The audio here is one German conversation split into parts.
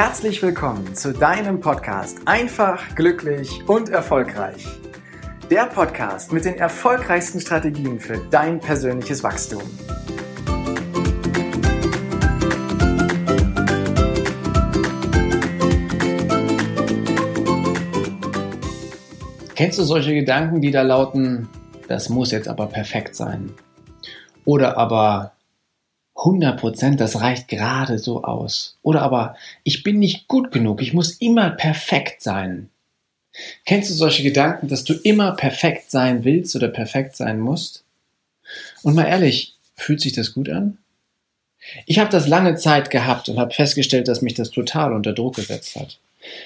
Herzlich willkommen zu deinem Podcast Einfach, glücklich und erfolgreich. Der Podcast mit den erfolgreichsten Strategien für dein persönliches Wachstum. Kennst du solche Gedanken, die da lauten, das muss jetzt aber perfekt sein? Oder aber 100% das reicht gerade so aus. Oder aber, ich bin nicht gut genug, ich muss immer perfekt sein. Kennst du solche Gedanken, dass du immer perfekt sein willst oder perfekt sein musst? Und mal ehrlich, fühlt sich das gut an? Ich habe das lange Zeit gehabt und habe festgestellt, dass mich das total unter Druck gesetzt hat.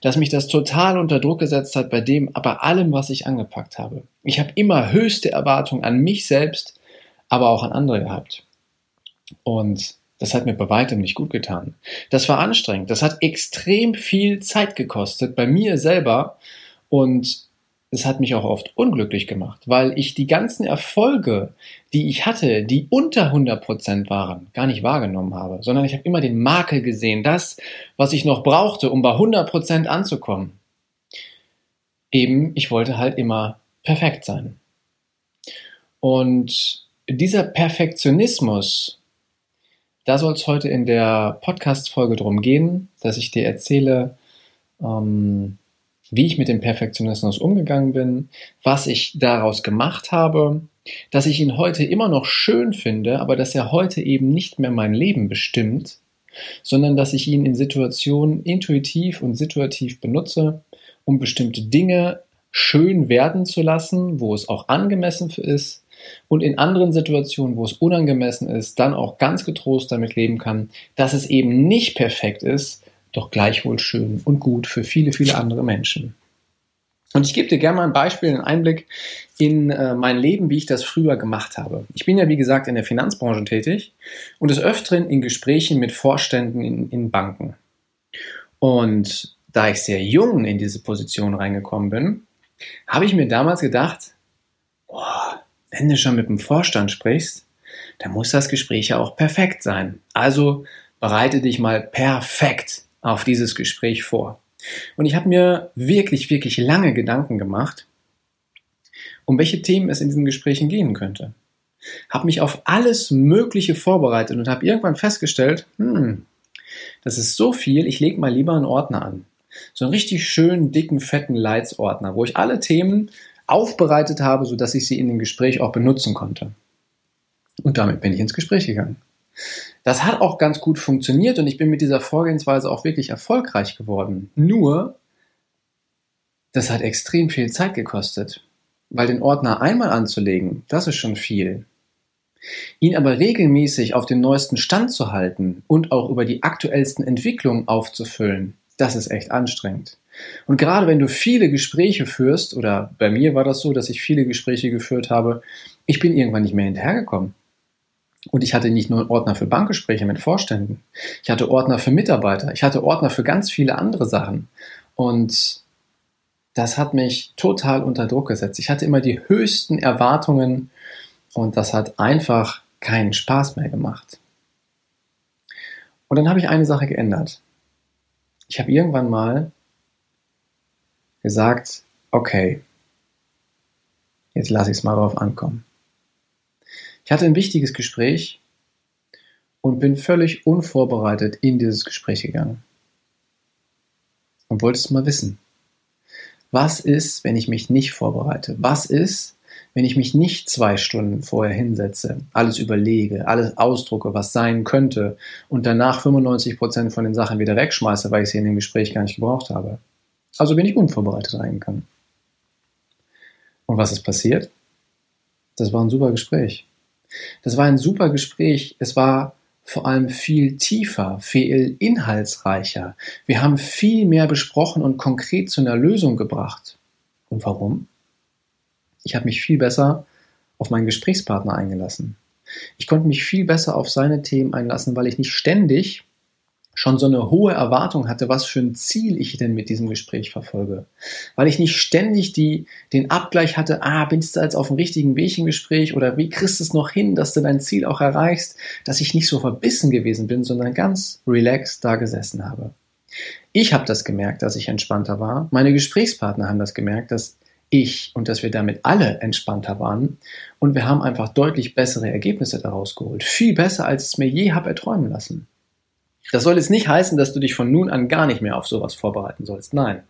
Dass mich das total unter Druck gesetzt hat bei dem, aber allem, was ich angepackt habe. Ich habe immer höchste Erwartungen an mich selbst, aber auch an andere gehabt. Und das hat mir bei weitem nicht gut getan. Das war anstrengend. Das hat extrem viel Zeit gekostet bei mir selber und es hat mich auch oft unglücklich gemacht, weil ich die ganzen Erfolge, die ich hatte, die unter 100 Prozent waren, gar nicht wahrgenommen habe, sondern ich habe immer den Makel gesehen, das, was ich noch brauchte, um bei 100 Prozent anzukommen. Eben, ich wollte halt immer perfekt sein. Und dieser Perfektionismus, da soll es heute in der Podcast-Folge drum gehen, dass ich dir erzähle, ähm, wie ich mit dem Perfektionismus umgegangen bin, was ich daraus gemacht habe, dass ich ihn heute immer noch schön finde, aber dass er heute eben nicht mehr mein Leben bestimmt, sondern dass ich ihn in Situationen intuitiv und situativ benutze, um bestimmte Dinge schön werden zu lassen, wo es auch angemessen für ist, und in anderen Situationen, wo es unangemessen ist, dann auch ganz getrost damit leben kann, dass es eben nicht perfekt ist, doch gleichwohl schön und gut für viele, viele andere Menschen. Und ich gebe dir gerne mal ein Beispiel, einen Einblick in äh, mein Leben, wie ich das früher gemacht habe. Ich bin ja, wie gesagt, in der Finanzbranche tätig und des Öfteren in Gesprächen mit Vorständen in, in Banken. Und da ich sehr jung in diese Position reingekommen bin, habe ich mir damals gedacht, boah, wenn du schon mit dem Vorstand sprichst, dann muss das Gespräch ja auch perfekt sein. Also bereite dich mal perfekt auf dieses Gespräch vor. Und ich habe mir wirklich, wirklich lange Gedanken gemacht, um welche Themen es in diesen Gesprächen gehen könnte. Habe mich auf alles Mögliche vorbereitet und habe irgendwann festgestellt, hm, das ist so viel, ich lege mal lieber einen Ordner an. So einen richtig schönen, dicken, fetten Leitsordner, wo ich alle Themen aufbereitet habe, sodass ich sie in dem Gespräch auch benutzen konnte. Und damit bin ich ins Gespräch gegangen. Das hat auch ganz gut funktioniert und ich bin mit dieser Vorgehensweise auch wirklich erfolgreich geworden. Nur, das hat extrem viel Zeit gekostet, weil den Ordner einmal anzulegen, das ist schon viel. Ihn aber regelmäßig auf den neuesten Stand zu halten und auch über die aktuellsten Entwicklungen aufzufüllen, das ist echt anstrengend. Und gerade wenn du viele Gespräche führst, oder bei mir war das so, dass ich viele Gespräche geführt habe, ich bin irgendwann nicht mehr hinterhergekommen. Und ich hatte nicht nur Ordner für Bankgespräche mit Vorständen, ich hatte Ordner für Mitarbeiter, ich hatte Ordner für ganz viele andere Sachen. Und das hat mich total unter Druck gesetzt. Ich hatte immer die höchsten Erwartungen und das hat einfach keinen Spaß mehr gemacht. Und dann habe ich eine Sache geändert. Ich habe irgendwann mal gesagt, okay, jetzt lasse ich es mal drauf ankommen. Ich hatte ein wichtiges Gespräch und bin völlig unvorbereitet in dieses Gespräch gegangen. Und wollte es mal wissen. Was ist, wenn ich mich nicht vorbereite? Was ist, wenn ich mich nicht zwei Stunden vorher hinsetze, alles überlege, alles ausdrucke, was sein könnte und danach 95 Prozent von den Sachen wieder wegschmeiße, weil ich sie in dem Gespräch gar nicht gebraucht habe? Also bin ich unvorbereitet reingegangen. Und was ist passiert? Das war ein super Gespräch. Das war ein super Gespräch. Es war vor allem viel tiefer, viel inhaltsreicher. Wir haben viel mehr besprochen und konkret zu einer Lösung gebracht. Und warum? Ich habe mich viel besser auf meinen Gesprächspartner eingelassen. Ich konnte mich viel besser auf seine Themen einlassen, weil ich nicht ständig schon so eine hohe Erwartung hatte, was für ein Ziel ich denn mit diesem Gespräch verfolge. Weil ich nicht ständig die, den Abgleich hatte, ah, bist du jetzt auf dem richtigen Weg im Gespräch oder wie kriegst du es noch hin, dass du dein Ziel auch erreichst, dass ich nicht so verbissen gewesen bin, sondern ganz relaxed da gesessen habe. Ich habe das gemerkt, dass ich entspannter war. Meine Gesprächspartner haben das gemerkt, dass ich und dass wir damit alle entspannter waren. Und wir haben einfach deutlich bessere Ergebnisse daraus geholt. Viel besser, als es mir je habe erträumen lassen. Das soll jetzt nicht heißen, dass du dich von nun an gar nicht mehr auf sowas vorbereiten sollst. Nein.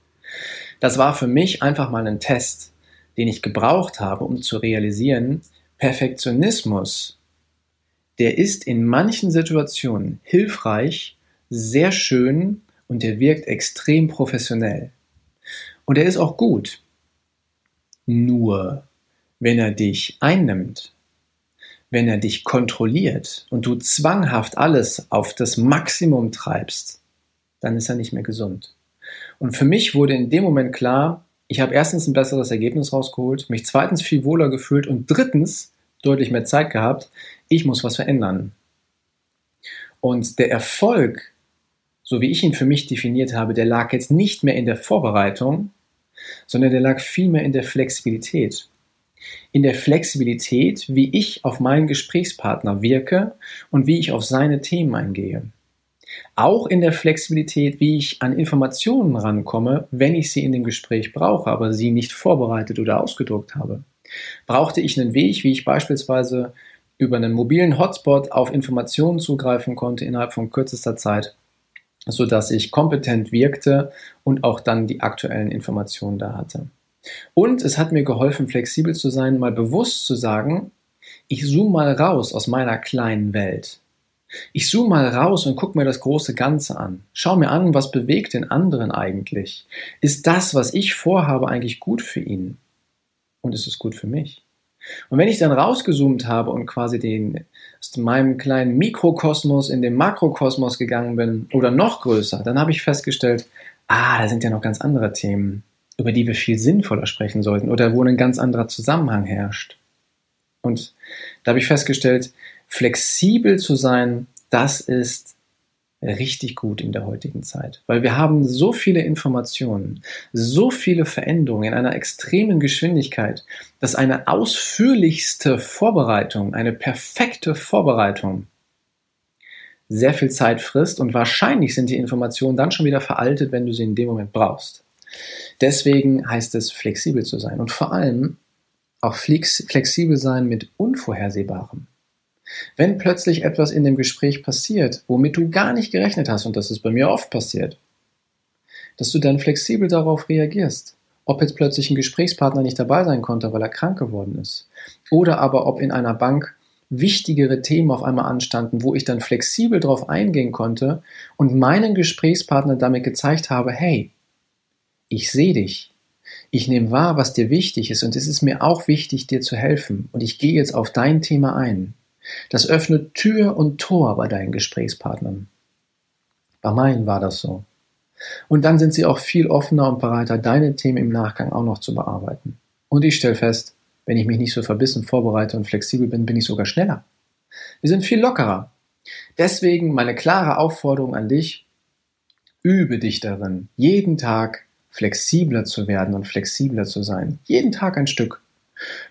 Das war für mich einfach mal ein Test, den ich gebraucht habe, um zu realisieren, Perfektionismus, der ist in manchen Situationen hilfreich, sehr schön und der wirkt extrem professionell. Und er ist auch gut. Nur wenn er dich einnimmt, wenn er dich kontrolliert und du zwanghaft alles auf das Maximum treibst, dann ist er nicht mehr gesund. Und für mich wurde in dem Moment klar, ich habe erstens ein besseres Ergebnis rausgeholt, mich zweitens viel wohler gefühlt und drittens deutlich mehr Zeit gehabt, ich muss was verändern. Und der Erfolg, so wie ich ihn für mich definiert habe, der lag jetzt nicht mehr in der Vorbereitung, sondern der lag vielmehr in der Flexibilität. In der Flexibilität, wie ich auf meinen Gesprächspartner wirke und wie ich auf seine Themen eingehe. Auch in der Flexibilität, wie ich an Informationen rankomme, wenn ich sie in dem Gespräch brauche, aber sie nicht vorbereitet oder ausgedruckt habe. Brauchte ich einen Weg, wie ich beispielsweise über einen mobilen Hotspot auf Informationen zugreifen konnte innerhalb von kürzester Zeit, so dass ich kompetent wirkte und auch dann die aktuellen Informationen da hatte. Und es hat mir geholfen, flexibel zu sein, mal bewusst zu sagen, ich zoome mal raus aus meiner kleinen Welt. Ich zoome mal raus und gucke mir das große Ganze an. Schau mir an, was bewegt den anderen eigentlich. Ist das, was ich vorhabe, eigentlich gut für ihn? Und ist es gut für mich? Und wenn ich dann rausgezoomt habe und quasi den, aus meinem kleinen Mikrokosmos in den Makrokosmos gegangen bin oder noch größer, dann habe ich festgestellt, ah, da sind ja noch ganz andere Themen, über die wir viel sinnvoller sprechen sollten oder wo ein ganz anderer Zusammenhang herrscht. Und da habe ich festgestellt, flexibel zu sein, das ist richtig gut in der heutigen Zeit, weil wir haben so viele Informationen, so viele Veränderungen in einer extremen Geschwindigkeit, dass eine ausführlichste Vorbereitung, eine perfekte Vorbereitung sehr viel Zeit frisst und wahrscheinlich sind die Informationen dann schon wieder veraltet, wenn du sie in dem Moment brauchst. Deswegen heißt es flexibel zu sein und vor allem auch flexibel sein mit Unvorhersehbarem. Wenn plötzlich etwas in dem Gespräch passiert, womit du gar nicht gerechnet hast, und das ist bei mir oft passiert, dass du dann flexibel darauf reagierst. Ob jetzt plötzlich ein Gesprächspartner nicht dabei sein konnte, weil er krank geworden ist. Oder aber ob in einer Bank wichtigere Themen auf einmal anstanden, wo ich dann flexibel darauf eingehen konnte und meinen Gesprächspartner damit gezeigt habe, hey, ich sehe dich. Ich nehme wahr, was dir wichtig ist und es ist mir auch wichtig, dir zu helfen und ich gehe jetzt auf dein Thema ein. Das öffnet Tür und Tor bei deinen Gesprächspartnern. Bei meinen war das so. Und dann sind sie auch viel offener und bereiter, deine Themen im Nachgang auch noch zu bearbeiten. Und ich stelle fest, wenn ich mich nicht so verbissen vorbereite und flexibel bin, bin ich sogar schneller. Wir sind viel lockerer. Deswegen meine klare Aufforderung an dich, übe dich darin, jeden Tag flexibler zu werden und flexibler zu sein. Jeden Tag ein Stück.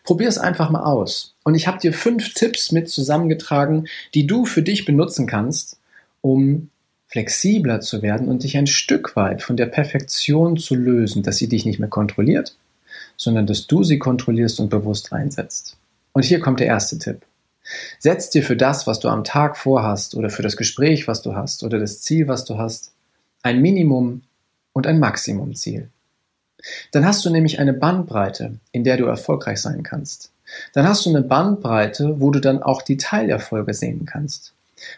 Probier es einfach mal aus. Und ich habe dir fünf Tipps mit zusammengetragen, die du für dich benutzen kannst, um flexibler zu werden und dich ein Stück weit von der Perfektion zu lösen, dass sie dich nicht mehr kontrolliert, sondern dass du sie kontrollierst und bewusst einsetzt. Und hier kommt der erste Tipp. Setz dir für das, was du am Tag vorhast oder für das Gespräch, was du hast oder das Ziel, was du hast, ein Minimum und ein Maximumziel. Dann hast du nämlich eine Bandbreite, in der du erfolgreich sein kannst. Dann hast du eine Bandbreite, wo du dann auch die Teilerfolge sehen kannst.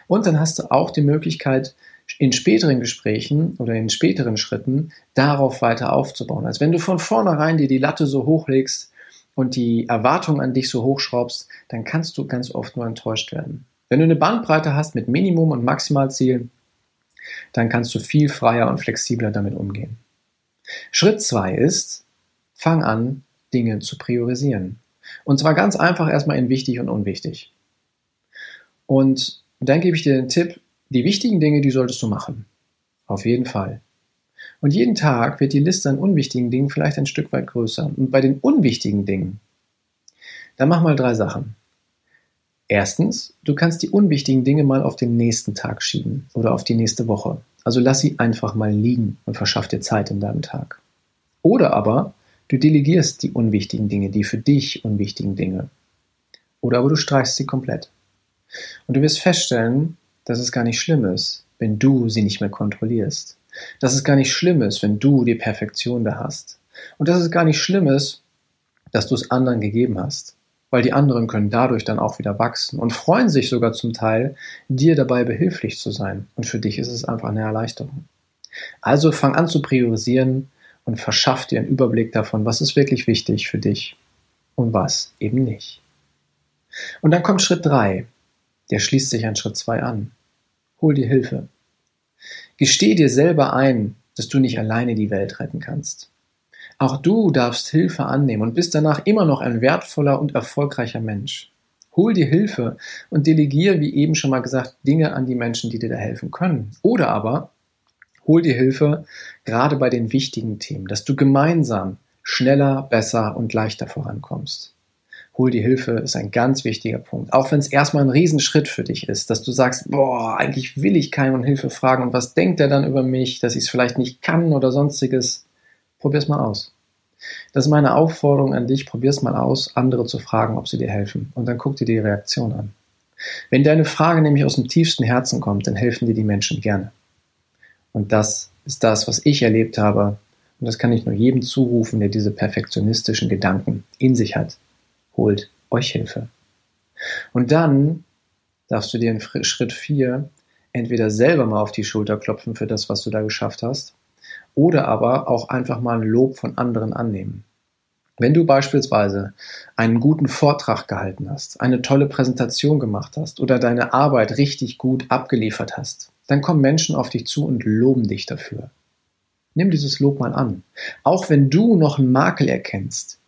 Und dann hast du auch die Möglichkeit, in späteren Gesprächen oder in späteren Schritten darauf weiter aufzubauen. Als wenn du von vornherein dir die Latte so hochlegst und die Erwartung an dich so hochschraubst, dann kannst du ganz oft nur enttäuscht werden. Wenn du eine Bandbreite hast mit Minimum und Maximalziel, dann kannst du viel freier und flexibler damit umgehen. Schritt zwei ist, fang an, Dinge zu priorisieren. Und zwar ganz einfach erstmal in wichtig und unwichtig. Und dann gebe ich dir den Tipp, die wichtigen Dinge, die solltest du machen. Auf jeden Fall. Und jeden Tag wird die Liste an unwichtigen Dingen vielleicht ein Stück weit größer. Und bei den unwichtigen Dingen, dann mach mal drei Sachen. Erstens, du kannst die unwichtigen Dinge mal auf den nächsten Tag schieben oder auf die nächste Woche. Also lass sie einfach mal liegen und verschaff dir Zeit in deinem Tag. Oder aber du delegierst die unwichtigen Dinge, die für dich unwichtigen Dinge. Oder aber du streichst sie komplett. Und du wirst feststellen, dass es gar nicht schlimm ist, wenn du sie nicht mehr kontrollierst. Dass es gar nicht schlimm ist, wenn du die Perfektion da hast. Und dass es gar nicht schlimm ist, dass du es anderen gegeben hast. Weil die anderen können dadurch dann auch wieder wachsen und freuen sich sogar zum Teil, dir dabei behilflich zu sein. Und für dich ist es einfach eine Erleichterung. Also fang an zu priorisieren und verschaff dir einen Überblick davon, was ist wirklich wichtig für dich und was eben nicht. Und dann kommt Schritt drei. Der schließt sich an Schritt zwei an. Hol dir Hilfe. Gesteh dir selber ein, dass du nicht alleine die Welt retten kannst. Auch du darfst Hilfe annehmen und bist danach immer noch ein wertvoller und erfolgreicher Mensch. Hol dir Hilfe und delegiere, wie eben schon mal gesagt, Dinge an die Menschen, die dir da helfen können. Oder aber hol dir Hilfe gerade bei den wichtigen Themen, dass du gemeinsam schneller, besser und leichter vorankommst. Hol dir Hilfe ist ein ganz wichtiger Punkt. Auch wenn es erstmal ein Riesenschritt für dich ist, dass du sagst, boah, eigentlich will ich keinen um Hilfe fragen und was denkt er dann über mich, dass ich es vielleicht nicht kann oder sonstiges. Probier's mal aus. Das ist meine Aufforderung an dich. Probier's mal aus, andere zu fragen, ob sie dir helfen. Und dann guck dir die Reaktion an. Wenn deine Frage nämlich aus dem tiefsten Herzen kommt, dann helfen dir die Menschen gerne. Und das ist das, was ich erlebt habe. Und das kann ich nur jedem zurufen, der diese perfektionistischen Gedanken in sich hat. Holt euch Hilfe. Und dann darfst du dir in Schritt 4 entweder selber mal auf die Schulter klopfen für das, was du da geschafft hast, oder aber auch einfach mal ein Lob von anderen annehmen. Wenn du beispielsweise einen guten Vortrag gehalten hast, eine tolle Präsentation gemacht hast oder deine Arbeit richtig gut abgeliefert hast, dann kommen Menschen auf dich zu und loben dich dafür. Nimm dieses Lob mal an. Auch wenn du noch einen Makel erkennst,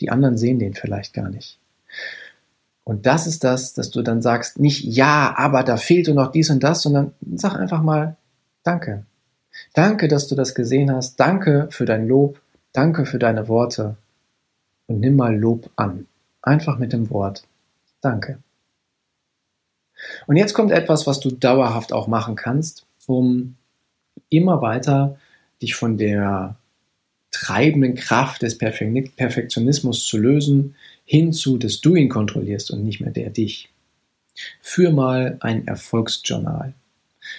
die anderen sehen den vielleicht gar nicht. Und das ist das, dass du dann sagst, nicht ja, aber da fehlt dir noch dies und das, sondern sag einfach mal Danke. Danke, dass du das gesehen hast. Danke für dein Lob. Danke für deine Worte. Und nimm mal Lob an. Einfach mit dem Wort. Danke. Und jetzt kommt etwas, was du dauerhaft auch machen kannst, um immer weiter dich von der treibenden Kraft des Perfektionismus zu lösen, hinzu, dass du ihn kontrollierst und nicht mehr der dich. Führ mal ein Erfolgsjournal.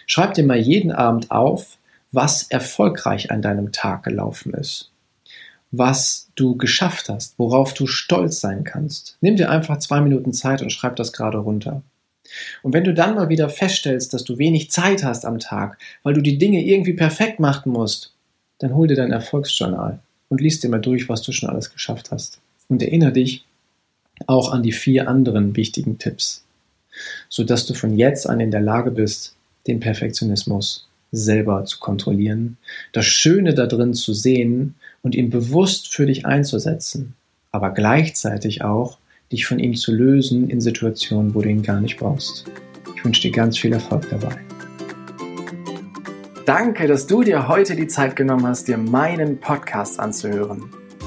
Schreib dir mal jeden Abend auf, was erfolgreich an deinem Tag gelaufen ist, was du geschafft hast, worauf du stolz sein kannst. Nimm dir einfach zwei Minuten Zeit und schreib das gerade runter. Und wenn du dann mal wieder feststellst, dass du wenig Zeit hast am Tag, weil du die Dinge irgendwie perfekt machen musst, dann hol dir dein Erfolgsjournal und liest dir mal durch, was du schon alles geschafft hast. Und erinnere dich auch an die vier anderen wichtigen Tipps, sodass du von jetzt an in der Lage bist, den Perfektionismus selber zu kontrollieren, das Schöne da drin zu sehen und ihn bewusst für dich einzusetzen, aber gleichzeitig auch dich von ihm zu lösen in Situationen, wo du ihn gar nicht brauchst. Ich wünsche dir ganz viel Erfolg dabei. Danke, dass du dir heute die Zeit genommen hast, dir meinen Podcast anzuhören.